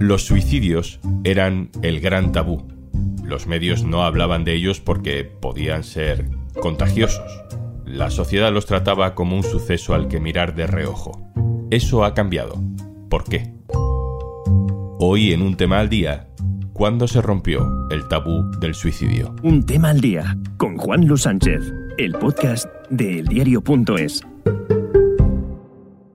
Los suicidios eran el gran tabú. Los medios no hablaban de ellos porque podían ser contagiosos. La sociedad los trataba como un suceso al que mirar de reojo. Eso ha cambiado. ¿Por qué? Hoy en un tema al día, ¿cuándo se rompió el tabú del suicidio? Un tema al día con Juan Luis Sánchez, el podcast de eldiario.es.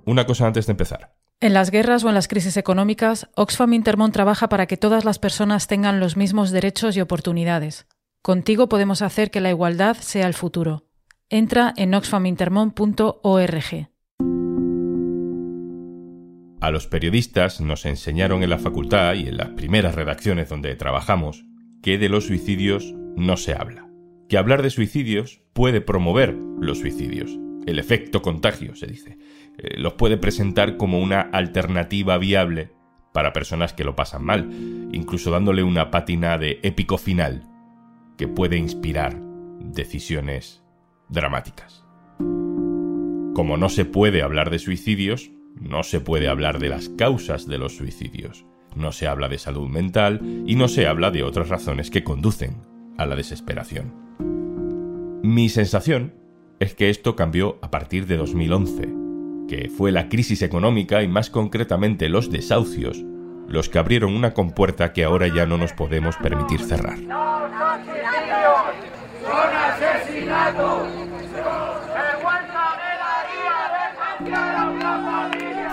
Una cosa antes de empezar. En las guerras o en las crisis económicas, Oxfam Intermón trabaja para que todas las personas tengan los mismos derechos y oportunidades. Contigo podemos hacer que la igualdad sea el futuro. Entra en oxfamintermon.org. A los periodistas nos enseñaron en la facultad y en las primeras redacciones donde trabajamos que de los suicidios no se habla. Que hablar de suicidios puede promover los suicidios. El efecto contagio, se dice. Eh, los puede presentar como una alternativa viable para personas que lo pasan mal, incluso dándole una pátina de épico final que puede inspirar decisiones dramáticas. Como no se puede hablar de suicidios, no se puede hablar de las causas de los suicidios, no se habla de salud mental y no se habla de otras razones que conducen a la desesperación. Mi sensación es que esto cambió a partir de 2011, que fue la crisis económica y más concretamente los desahucios los que abrieron una compuerta que ahora ya no nos podemos permitir cerrar.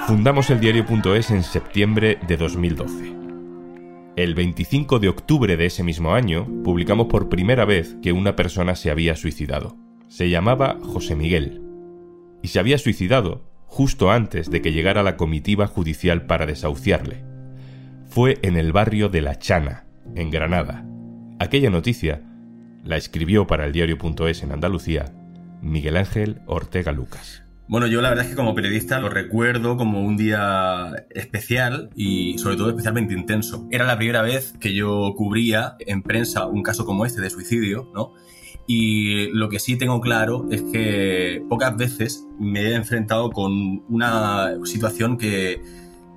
Fundamos el diario.es en septiembre de 2012. El 25 de octubre de ese mismo año publicamos por primera vez que una persona se había suicidado. Se llamaba José Miguel. Y se había suicidado justo antes de que llegara la comitiva judicial para desahuciarle. Fue en el barrio de La Chana, en Granada. Aquella noticia la escribió para el diario.es en Andalucía Miguel Ángel Ortega Lucas. Bueno, yo la verdad es que como periodista lo recuerdo como un día especial y sobre todo especialmente intenso. Era la primera vez que yo cubría en prensa un caso como este de suicidio, ¿no? Y lo que sí tengo claro es que pocas veces me he enfrentado con una situación que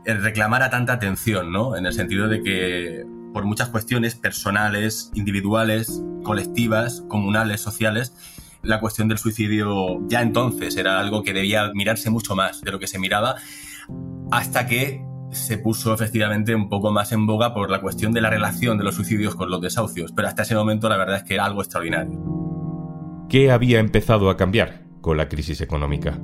reclamara tanta atención, ¿no? En el sentido de que por muchas cuestiones personales, individuales, colectivas, comunales, sociales, la cuestión del suicidio ya entonces era algo que debía mirarse mucho más de lo que se miraba, hasta que se puso efectivamente un poco más en boga por la cuestión de la relación de los suicidios con los desahucios, pero hasta ese momento la verdad es que era algo extraordinario. ¿Qué había empezado a cambiar con la crisis económica?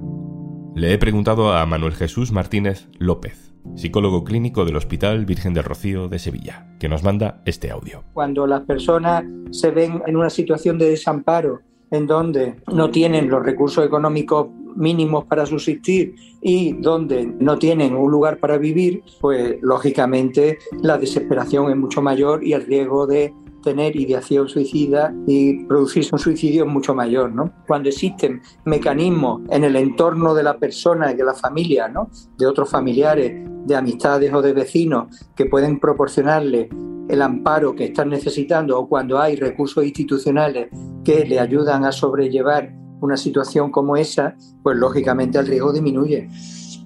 Le he preguntado a Manuel Jesús Martínez López, psicólogo clínico del Hospital Virgen del Rocío de Sevilla, que nos manda este audio. Cuando las personas se ven en una situación de desamparo en donde no tienen los recursos económicos mínimos para subsistir y donde no tienen un lugar para vivir, pues lógicamente la desesperación es mucho mayor y el riesgo de tener ideación suicida y producirse un suicidio mucho mayor. ¿no? Cuando existen mecanismos en el entorno de la persona y de la familia, ¿no? de otros familiares, de amistades o de vecinos que pueden proporcionarle el amparo que están necesitando o cuando hay recursos institucionales que le ayudan a sobrellevar una situación como esa, pues lógicamente el riesgo disminuye.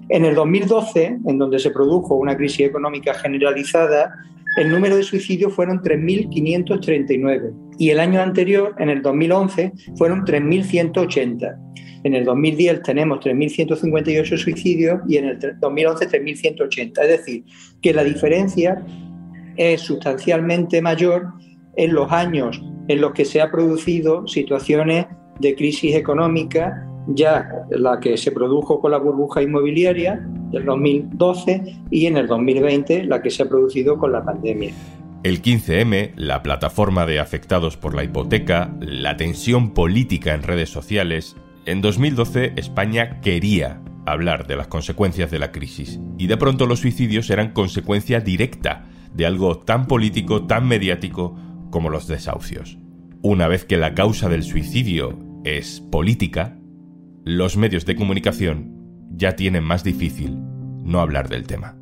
En el 2012, en donde se produjo una crisis económica generalizada, el número de suicidios fueron 3.539 y el año anterior, en el 2011, fueron 3.180. En el 2010 tenemos 3.158 suicidios y en el 2011 3.180. Es decir, que la diferencia es sustancialmente mayor en los años en los que se ha producido situaciones de crisis económica, ya la que se produjo con la burbuja inmobiliaria del 2012 y en el 2020 la que se ha producido con la pandemia. El 15M, la plataforma de afectados por la hipoteca, la tensión política en redes sociales, en 2012 España quería hablar de las consecuencias de la crisis y de pronto los suicidios eran consecuencia directa de algo tan político, tan mediático como los desahucios. Una vez que la causa del suicidio es política, los medios de comunicación ya tienen más difícil no hablar del tema.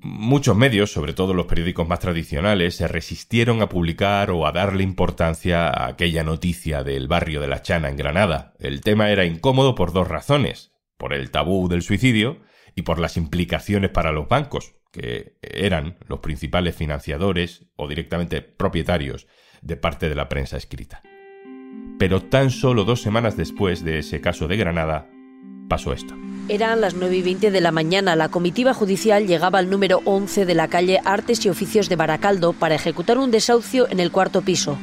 Muchos medios, sobre todo los periódicos más tradicionales, se resistieron a publicar o a darle importancia a aquella noticia del barrio de la Chana en Granada. El tema era incómodo por dos razones, por el tabú del suicidio y por las implicaciones para los bancos, que eran los principales financiadores o directamente propietarios de parte de la prensa escrita. Pero tan solo dos semanas después de ese caso de Granada, pasó esto. Eran las 9 y 20 de la mañana. La comitiva judicial llegaba al número 11 de la calle Artes y Oficios de Baracaldo para ejecutar un desahucio en el cuarto piso.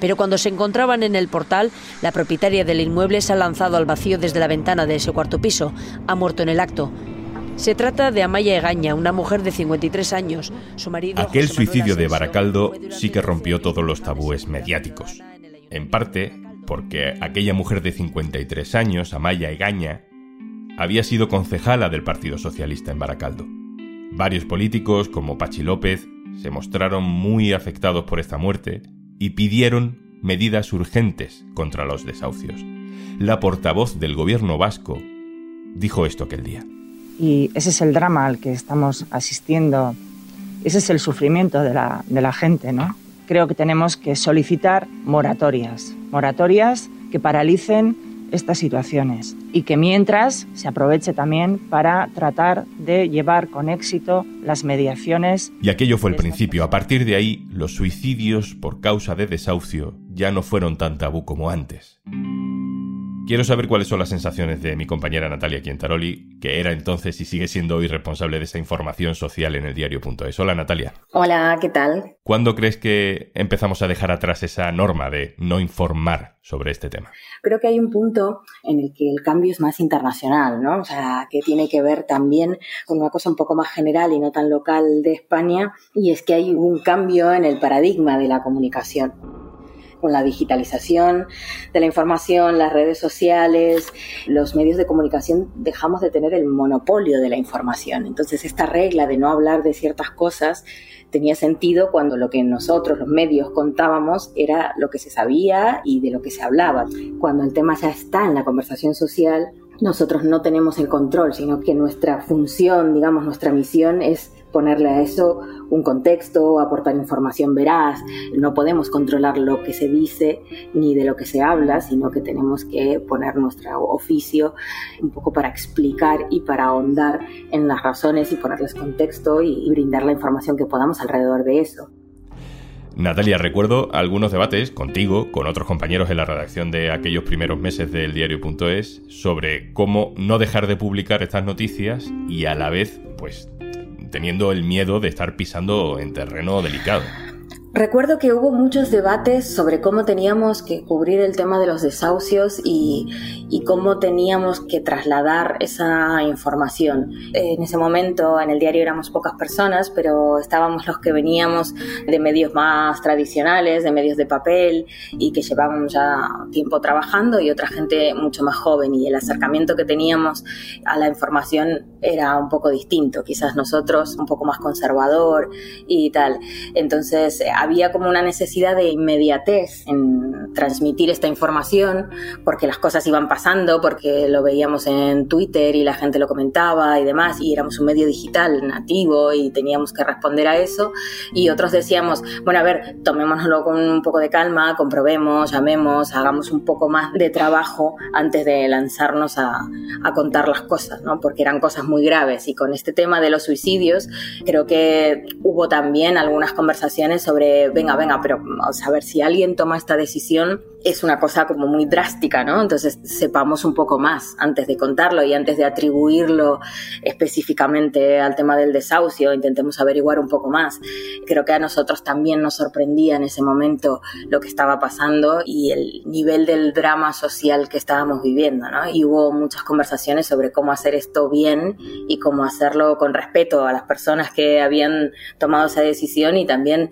Pero cuando se encontraban en el portal, la propietaria del inmueble se ha lanzado al vacío desde la ventana de ese cuarto piso. Ha muerto en el acto. Se trata de Amaya Egaña, una mujer de 53 años. Su marido. Aquel suicidio de Baracaldo sí que rompió todos los tabúes mediáticos. En parte porque aquella mujer de 53 años, Amaya Egaña, había sido concejala del Partido Socialista en Baracaldo. Varios políticos, como Pachi López, se mostraron muy afectados por esta muerte y pidieron medidas urgentes contra los desahucios. La portavoz del gobierno vasco dijo esto aquel día. Y ese es el drama al que estamos asistiendo, ese es el sufrimiento de la, de la gente, ¿no? Creo que tenemos que solicitar moratorias, moratorias que paralicen estas situaciones y que mientras se aproveche también para tratar de llevar con éxito las mediaciones. Y aquello fue el principio. A partir de ahí, los suicidios por causa de desahucio ya no fueron tan tabú como antes. Quiero saber cuáles son las sensaciones de mi compañera Natalia Quientaroli, que era entonces y sigue siendo hoy responsable de esa información social en el diario.es. Hola Natalia. Hola, ¿qué tal? ¿Cuándo crees que empezamos a dejar atrás esa norma de no informar sobre este tema? Creo que hay un punto en el que el cambio es más internacional, ¿no? O sea, que tiene que ver también con una cosa un poco más general y no tan local de España, y es que hay un cambio en el paradigma de la comunicación con la digitalización de la información, las redes sociales, los medios de comunicación, dejamos de tener el monopolio de la información. Entonces, esta regla de no hablar de ciertas cosas tenía sentido cuando lo que nosotros, los medios, contábamos era lo que se sabía y de lo que se hablaba. Cuando el tema ya está en la conversación social, nosotros no tenemos el control, sino que nuestra función, digamos, nuestra misión es ponerle a eso un contexto, aportar información veraz. No podemos controlar lo que se dice ni de lo que se habla, sino que tenemos que poner nuestro oficio un poco para explicar y para ahondar en las razones y ponerles contexto y, brindar la información que podamos alrededor de eso. Natalia, recuerdo algunos debates contigo, con otros compañeros en la redacción de aquellos primeros meses del diario.es, sobre cómo no dejar de publicar estas noticias y a la vez, pues, teniendo el miedo de estar pisando en terreno delicado. Recuerdo que hubo muchos debates sobre cómo teníamos que cubrir el tema de los desahucios y, cómo teníamos que trasladar esa información. En ese momento en el diario éramos pocas personas, pero estábamos los que veníamos de medios más tradicionales, de medios de papel y que llevábamos ya tiempo trabajando y otra gente mucho más joven y el acercamiento que teníamos a la información era un poco distinto, quizás nosotros un poco más conservador y tal. Entonces, había como una necesidad de inmediatez en transmitir esta información porque las cosas iban pasando, porque lo veíamos en Twitter y la gente lo comentaba y demás, y éramos un medio digital nativo y teníamos que responder a eso. Y otros decíamos, bueno, a ver, tomémonoslo con un poco de calma, comprobemos, llamemos, hagamos un poco más de trabajo antes de lanzarnos a, a contar las cosas, ¿no? Porque eran cosas muy graves. Y con este tema de los suicidios, creo que hubo también algunas conversaciones sobre venga, venga, pero vamos a ver si alguien toma esta decisión, es una cosa como muy drástica, ¿no? Entonces sepamos un poco más antes de contarlo y antes de atribuirlo específicamente al tema del desahucio, intentemos averiguar un poco más. Creo que a nosotros también nos sorprendía en ese momento lo que estaba pasando y el nivel del drama social que estábamos viviendo, ¿no? Y hubo muchas conversaciones sobre cómo hacer esto bien y cómo hacerlo con respeto a las personas que habían tomado esa decisión y también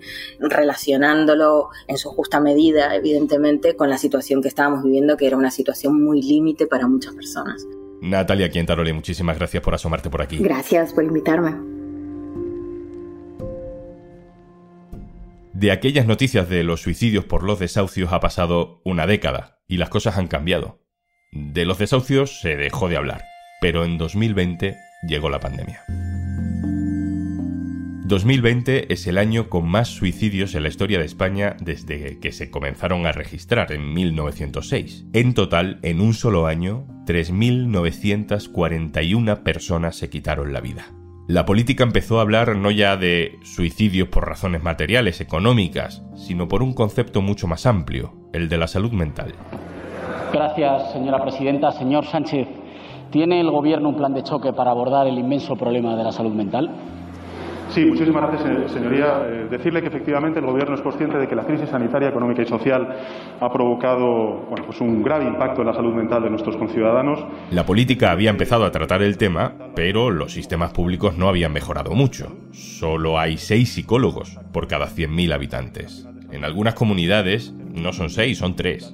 relacionándolo en su justa medida, evidentemente, con la situación que estábamos viviendo, que era una situación muy límite para muchas personas. Natalia Quientaroli, muchísimas gracias por asomarte por aquí. Gracias por invitarme. De aquellas noticias de los suicidios por los desahucios ha pasado una década y las cosas han cambiado. De los desahucios se dejó de hablar, pero en 2020 llegó la pandemia. 2020 es el año con más suicidios en la historia de España desde que se comenzaron a registrar en 1906. En total, en un solo año, 3.941 personas se quitaron la vida. La política empezó a hablar no ya de suicidios por razones materiales, económicas, sino por un concepto mucho más amplio, el de la salud mental. Gracias, señora presidenta. Señor Sánchez, ¿tiene el Gobierno un plan de choque para abordar el inmenso problema de la salud mental? Sí, muchísimas gracias, señoría. Eh, decirle que efectivamente el Gobierno es consciente de que la crisis sanitaria, económica y social ha provocado bueno, pues un grave impacto en la salud mental de nuestros conciudadanos. La política había empezado a tratar el tema, pero los sistemas públicos no habían mejorado mucho. Solo hay seis psicólogos por cada 100.000 habitantes. En algunas comunidades no son seis, son tres.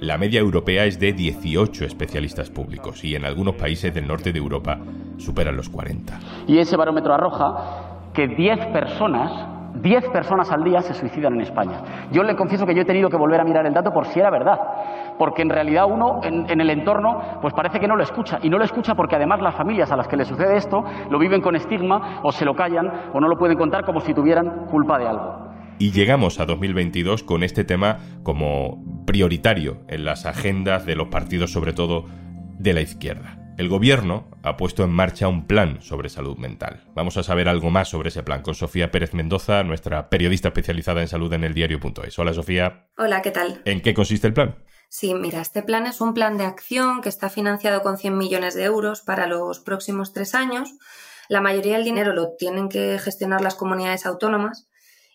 La media europea es de 18 especialistas públicos y en algunos países del norte de Europa superan los 40. Y ese barómetro arroja que 10 personas, 10 personas al día se suicidan en España. Yo le confieso que yo he tenido que volver a mirar el dato por si era verdad, porque en realidad uno en, el entorno pues parece que no lo escucha y no lo escucha porque además las familias a las que le sucede esto lo viven con estigma o se lo callan o no lo pueden contar como si tuvieran culpa de algo. Y llegamos a 2022 con este tema como prioritario en las agendas de los partidos, sobre todo de la izquierda. El gobierno ha puesto en marcha un plan sobre salud mental. Vamos a saber algo más sobre ese plan con Sofía Pérez Mendoza, nuestra periodista especializada en salud en el diario.es. Hola Sofía. Hola, ¿qué tal? ¿En qué consiste el plan? Sí, mira, este plan es un plan de acción que está financiado con 100 millones de euros para los próximos tres años. La mayoría del dinero lo tienen que gestionar las comunidades autónomas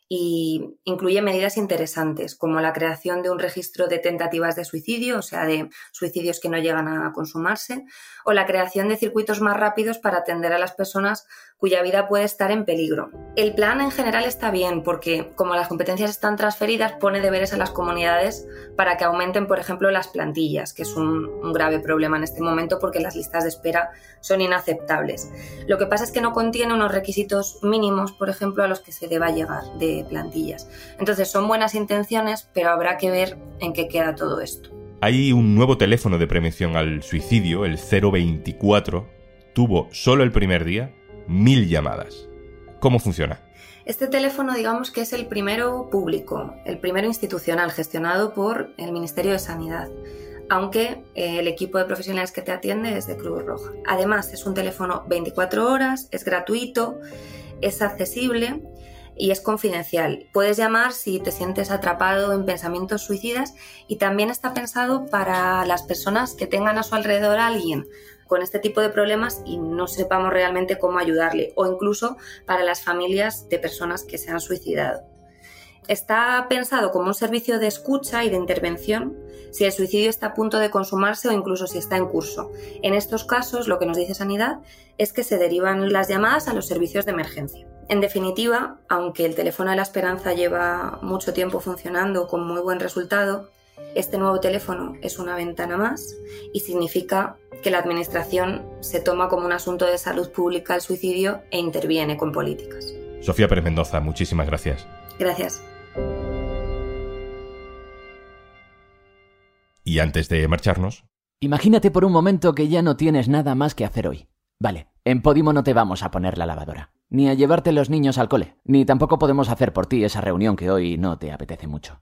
y incluye medidas interesantes como la creación de un registro de tentativas de suicidio, o sea, de suicidios que no llegan a consumarse, o la creación de circuitos más rápidos para atender a las personas cuya vida puede estar en peligro. El plan en general está bien porque, como las competencias están transferidas, pone deberes a las comunidades para que aumenten, por ejemplo, las plantillas, que es un, grave problema en este momento porque las listas de espera son inaceptables. Lo que pasa es que no contiene unos requisitos mínimos, por ejemplo, a los que se deba llegar de plantillas. Entonces, son buenas intenciones, pero habrá que ver en qué queda todo esto. Hay un nuevo teléfono de prevención al suicidio, el 024. Tuvo solo el primer día mil llamadas. ¿Cómo funciona? Este teléfono, digamos que es el primero público, el primero institucional, gestionado por el Ministerio de Sanidad, aunque eh, el equipo de profesionales que te atiende es de Cruz Roja. Además, es un teléfono 24 horas, es gratuito, es accesible y es confidencial. Puedes llamar si te sientes atrapado en pensamientos suicidas y también está pensado para las personas que tengan a su alrededor a alguien con este tipo de problemas y no sepamos realmente cómo ayudarle o incluso para las familias de personas que se han suicidado. Está pensado como un servicio de escucha y de intervención si el suicidio está a punto de consumarse o incluso si está en curso. En estos casos, lo que nos dice Sanidad es que se derivan las llamadas a los servicios de emergencia. En definitiva, aunque el teléfono de la esperanza lleva mucho tiempo funcionando con muy buen resultado, este nuevo teléfono es una ventana más y significa que la Administración se toma como un asunto de salud pública el suicidio e interviene con políticas. Sofía Pérez Mendoza, muchísimas gracias. Gracias. Y antes de marcharnos... Imagínate por un momento que ya no tienes nada más que hacer hoy. Vale, en Podimo no te vamos a poner la lavadora, ni a llevarte los niños al cole, ni tampoco podemos hacer por ti esa reunión que hoy no te apetece mucho.